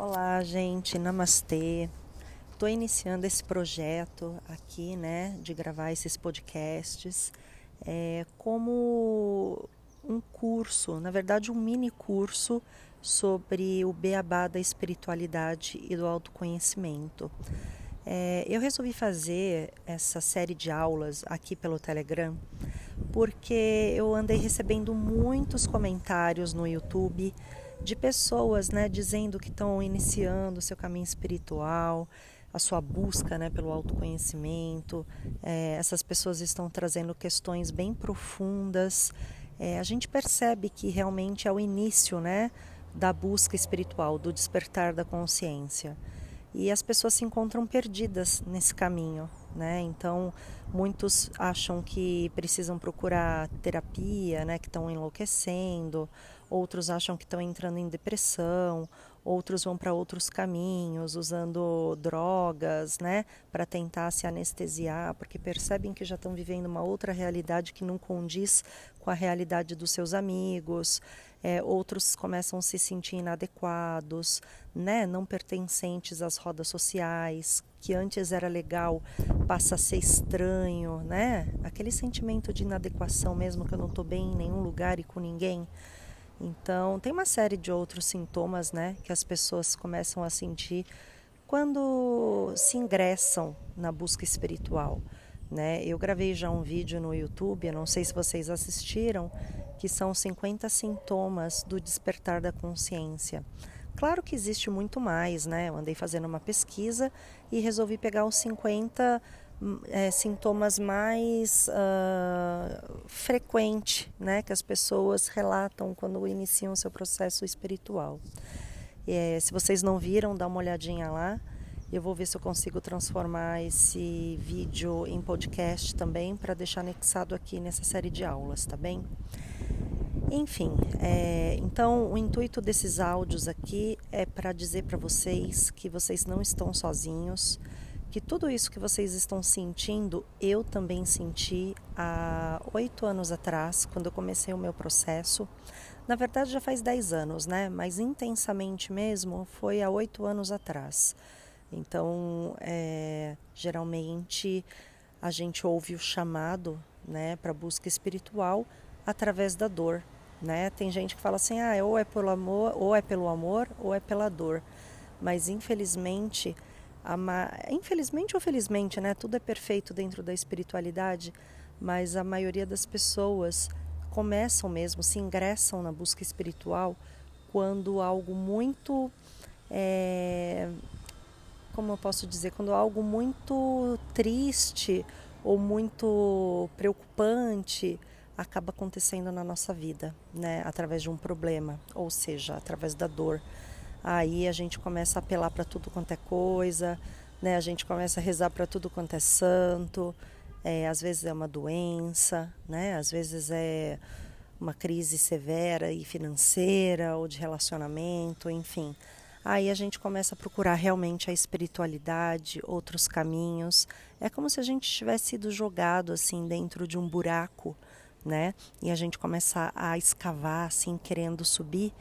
Olá, gente, namastê. Estou iniciando esse projeto aqui, né, de gravar esses podcasts é, como um curso, na verdade, um mini curso sobre o beabá da espiritualidade e do autoconhecimento. É, eu resolvi fazer essa série de aulas aqui pelo Telegram porque eu andei recebendo muitos comentários no YouTube de pessoas, né, dizendo que estão iniciando o seu caminho espiritual, a sua busca, né, pelo autoconhecimento. É, essas pessoas estão trazendo questões bem profundas. É, a gente percebe que realmente é o início, né, da busca espiritual, do despertar da consciência. E as pessoas se encontram perdidas nesse caminho, né? Então, muitos acham que precisam procurar terapia, né, que estão enlouquecendo, outros acham que estão entrando em depressão, outros vão para outros caminhos, usando drogas, né, para tentar se anestesiar, porque percebem que já estão vivendo uma outra realidade que não condiz com a realidade dos seus amigos. É, outros começam a se sentir inadequados, né, não pertencentes às rodas sociais, que antes era legal passa a ser estranho, né? Aquele sentimento de inadequação mesmo que eu não estou bem em nenhum lugar e com ninguém. Então, tem uma série de outros sintomas, né, que as pessoas começam a sentir quando se ingressam na busca espiritual, né? Eu gravei já um vídeo no YouTube, não sei se vocês assistiram, que são 50 sintomas do despertar da consciência. Claro que existe muito mais, né? Eu andei fazendo uma pesquisa e resolvi pegar os 50 é, sintomas mais uh, frequentes né, que as pessoas relatam quando iniciam seu processo espiritual. É, se vocês não viram, dá uma olhadinha lá. Eu vou ver se eu consigo transformar esse vídeo em podcast também para deixar anexado aqui nessa série de aulas, tá bem? Enfim, é, então o intuito desses áudios aqui é para dizer para vocês que vocês não estão sozinhos que tudo isso que vocês estão sentindo, eu também senti há oito anos atrás, quando eu comecei o meu processo. Na verdade, já faz dez anos, né? Mas intensamente mesmo foi há oito anos atrás. Então, é, geralmente a gente ouve o chamado, né, para busca espiritual através da dor, né? Tem gente que fala assim, ah, ou é pelo amor, ou é pelo amor, ou é pela dor. Mas infelizmente. Infelizmente ou felizmente, né? Tudo é perfeito dentro da espiritualidade, mas a maioria das pessoas começam mesmo, se ingressam na busca espiritual quando algo muito. É... Como eu posso dizer? Quando algo muito triste ou muito preocupante acaba acontecendo na nossa vida, né? Através de um problema, ou seja, através da dor. Aí a gente começa a apelar para tudo quanto é coisa, né? A gente começa a rezar para tudo quanto é santo. É, às vezes é uma doença, né? Às vezes é uma crise severa e financeira ou de relacionamento, enfim. Aí a gente começa a procurar realmente a espiritualidade, outros caminhos. É como se a gente tivesse sido jogado assim dentro de um buraco, né? E a gente começa a escavar assim, querendo subir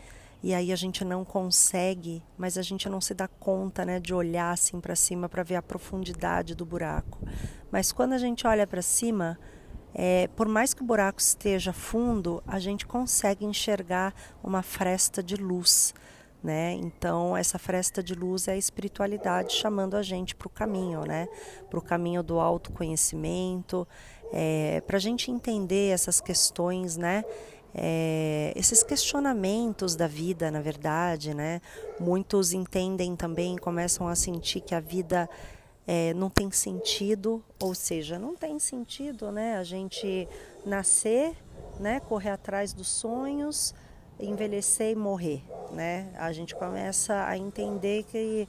e aí a gente não consegue, mas a gente não se dá conta, né, de olhar assim para cima para ver a profundidade do buraco. Mas quando a gente olha para cima, é, por mais que o buraco esteja fundo, a gente consegue enxergar uma fresta de luz. Né? Então, essa fresta de luz é a espiritualidade chamando a gente para o caminho, né? para o caminho do autoconhecimento, é, para a gente entender essas questões, né? é, esses questionamentos da vida, na verdade, né? Muitos entendem também, começam a sentir que a vida é, não tem sentido, ou seja, não tem sentido, né? A gente nascer, né? Correr atrás dos sonhos, envelhecer e morrer, né? A gente começa a entender que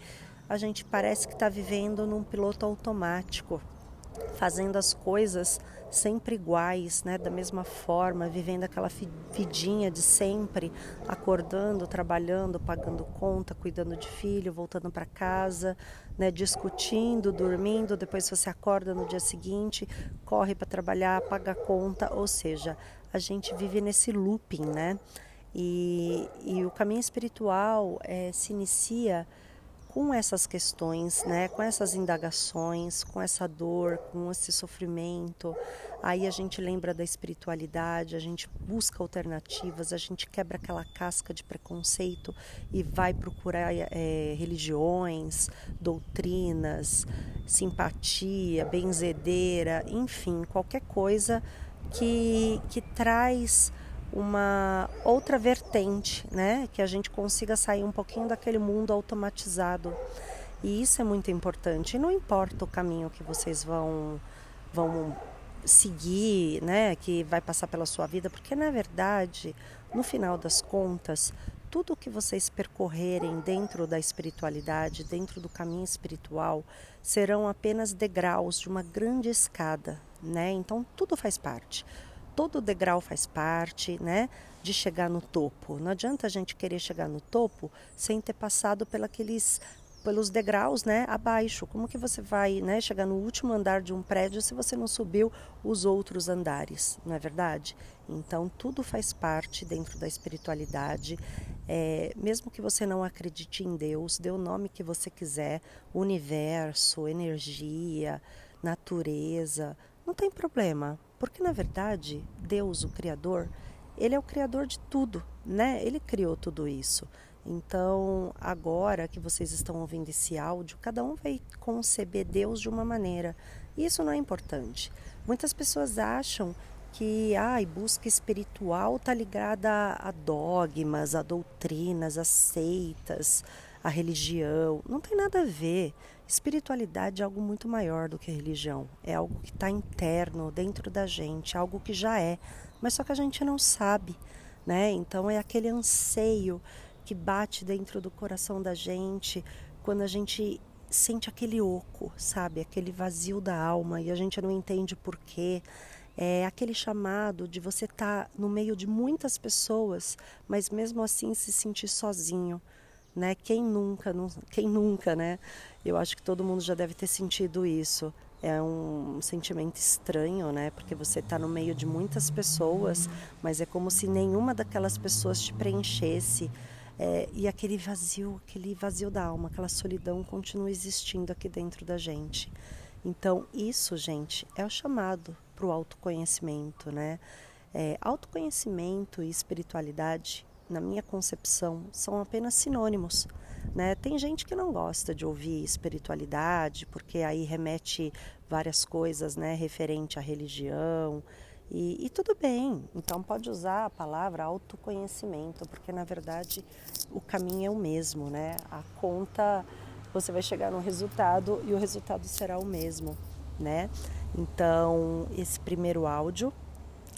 a gente parece que está vivendo num piloto automático, fazendo as coisas sempre iguais, né, da mesma forma, vivendo aquela vidinha de sempre, acordando, trabalhando, pagando conta, cuidando de filho, voltando para casa, né, discutindo, dormindo, depois você acorda no dia seguinte, corre para trabalhar, paga conta, ou seja, a gente vive nesse looping, né? E, e o caminho espiritual é, se inicia com essas questões, né, com essas indagações, com essa dor, com esse sofrimento. Aí a gente lembra da espiritualidade, a gente busca alternativas, a gente quebra aquela casca de preconceito e vai procurar é, religiões, doutrinas, simpatia, benzedeira, enfim, qualquer coisa que, que traz uma outra vertente, né? Que a gente consiga sair um pouquinho daquele mundo automatizado. E isso é muito importante. E não importa o caminho que vocês vão vão seguir, né, que vai passar pela sua vida, porque na verdade, no final das contas, tudo que vocês percorrerem dentro da espiritualidade, dentro do caminho espiritual, serão apenas degraus de uma grande escada, né? Então tudo faz parte todo degrau faz parte, né? De chegar no topo. Não adianta a gente querer chegar no topo sem ter passado pelos pelos degraus, né, abaixo. Como que você vai, né, chegar no último andar de um prédio se você não subiu os outros andares, não é verdade? Então tudo faz parte dentro da espiritualidade. É, mesmo que você não acredite em Deus, dê o nome que você quiser, universo, energia, natureza, não tem problema, porque na verdade Deus, o Criador, ele é o criador de tudo, né? Ele criou tudo isso. Então, agora que vocês estão ouvindo esse áudio, cada um vai conceber Deus de uma maneira. Isso não é importante. Muitas pessoas acham que a busca espiritual está ligada a dogmas, a doutrinas, a seitas, a religião. Não tem nada a ver. Espiritualidade é algo muito maior do que religião. É algo que está interno, dentro da gente, algo que já é, mas só que a gente não sabe, né? Então é aquele anseio que bate dentro do coração da gente quando a gente sente aquele oco, sabe? Aquele vazio da alma e a gente não entende por quê. É aquele chamado de você estar tá no meio de muitas pessoas, mas mesmo assim se sentir sozinho né? Quem nunca, não, quem nunca, né? Eu acho que todo mundo já deve ter sentido isso. É um sentimento estranho, né? Porque você está no meio de muitas pessoas, mas é como se nenhuma daquelas pessoas te preenchesse. É, e aquele vazio, aquele vazio da alma, aquela solidão continua existindo aqui dentro da gente. Então, isso, gente, é o chamado para o autoconhecimento, né? É, autoconhecimento e espiritualidade na minha concepção, são apenas sinônimos. Né? Tem gente que não gosta de ouvir espiritualidade, porque aí remete várias coisas né, referente à religião. E, e, tudo bem, então pode usar a palavra autoconhecimento, porque na verdade o caminho é o mesmo, né? A conta, você vai chegar no resultado e o resultado será o mesmo, né? Então, esse primeiro áudio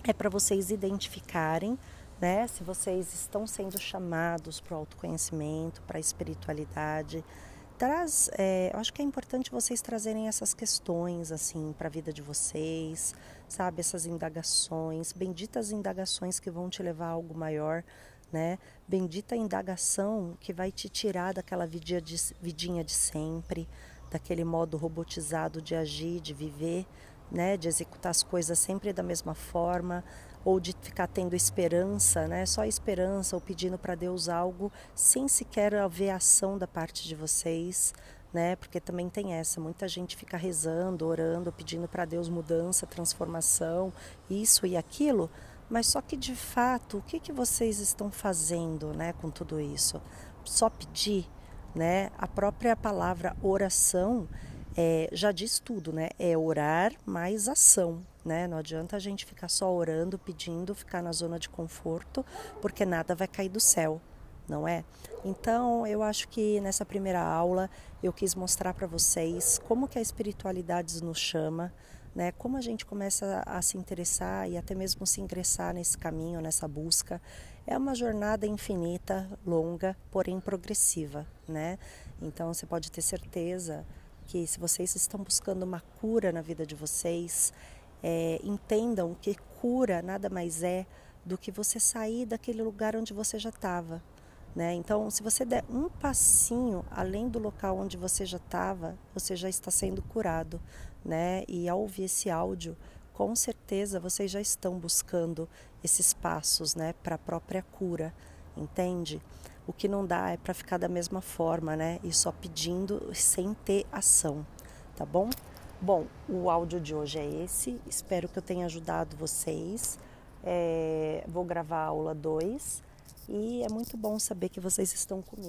é para vocês identificarem né? Se vocês estão sendo chamados para o autoconhecimento, para a espiritualidade, traz, é, eu acho que é importante vocês trazerem essas questões assim para a vida de vocês, sabe? Essas indagações, benditas indagações que vão te levar a algo maior, né? Bendita indagação que vai te tirar daquela vidinha de, vidinha de sempre, daquele modo robotizado de agir, de viver, né? De executar as coisas sempre da mesma forma ou de ficar tendo esperança, né? Só esperança ou pedindo para Deus algo sem sequer haver ação da parte de vocês, né? Porque também tem essa, muita gente fica rezando, orando, pedindo para Deus mudança, transformação, isso e aquilo, mas só que de fato, o que que vocês estão fazendo, né, com tudo isso? Só pedir, né? A própria palavra oração é, já diz tudo, né? É orar mais ação, né? Não adianta a gente ficar só orando, pedindo, ficar na zona de conforto, porque nada vai cair do céu, não é? Então, eu acho que nessa primeira aula eu quis mostrar para vocês como que a espiritualidade nos chama, né? Como a gente começa a se interessar e até mesmo se ingressar nesse caminho, nessa busca. É uma jornada infinita, longa, porém progressiva, né? Então, você pode ter certeza que se vocês estão buscando uma cura na vida de vocês, é, entendam que cura nada mais é do que você sair daquele lugar onde você já estava. Né? Então, se você der um passinho além do local onde você já estava, você já está sendo curado. Né? E ao ouvir esse áudio, com certeza vocês já estão buscando esses passos né, para a própria cura. entende? O que não dá é para ficar da mesma forma, né? E só pedindo sem ter ação, tá bom? Bom, o áudio de hoje é esse. Espero que eu tenha ajudado vocês. É, vou gravar a aula 2 e é muito bom saber que vocês estão comigo.